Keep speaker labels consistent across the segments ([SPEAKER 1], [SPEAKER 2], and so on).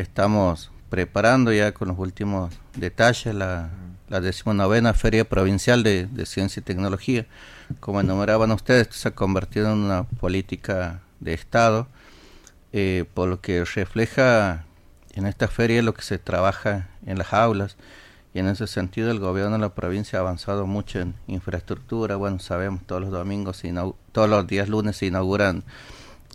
[SPEAKER 1] estamos preparando ya con los últimos detalles la, la decimonovena Feria Provincial de, Ciencia y Tecnología. Como enumeraban ustedes, se ha convertido en una política de Estado, eh, por lo que refleja en esta feria lo que se trabaja en las aulas. Y en ese sentido el gobierno de la provincia ha avanzado mucho en infraestructura. Bueno, sabemos todos los domingos, todos los días lunes se inauguran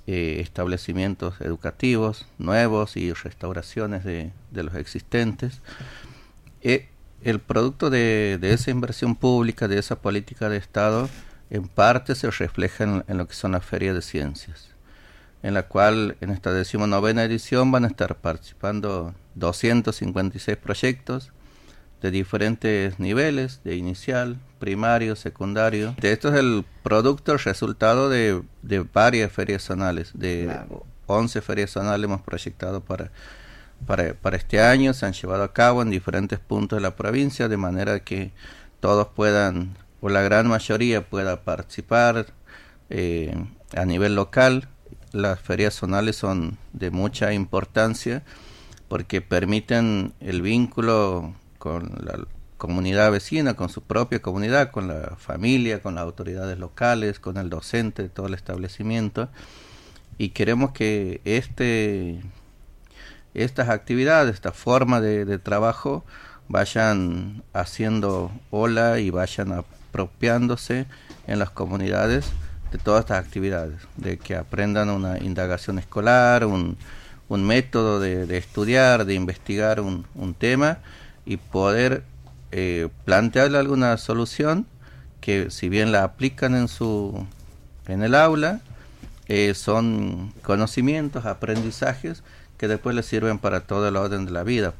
[SPEAKER 1] eh, establecimientos educativos nuevos y restauraciones de, los existentes. Eh, el producto de, esa inversión pública, de esa política de Estado, en parte se refleja en, lo que son las ferias de ciencias, en la cual en esta decimonovena edición van a estar participando 256 proyectos de diferentes niveles, de inicial, primario, secundario. De esto es el producto, el resultado de, varias ferias zonales, de 11 ferias zonales hemos proyectado para, para, este año, se han llevado a cabo en diferentes puntos de la provincia, de manera que todos puedan, o la gran mayoría pueda participar eh, a nivel local. Las ferias zonales son de mucha importancia porque permiten el vínculo con la comunidad vecina, con su propia comunidad, con la familia, con las autoridades locales, con el docente de todo el establecimiento. Y queremos que este, estas actividades, esta forma de, trabajo, vayan haciendo ola y vayan apropiándose en las comunidades de todas estas actividades, de que aprendan una indagación escolar, un, un método de, estudiar, de investigar un, un tema y poder eh, plantearle alguna solución que si bien la aplican en su en el aula eh, son conocimientos aprendizajes que después les sirven para todo el orden de la vida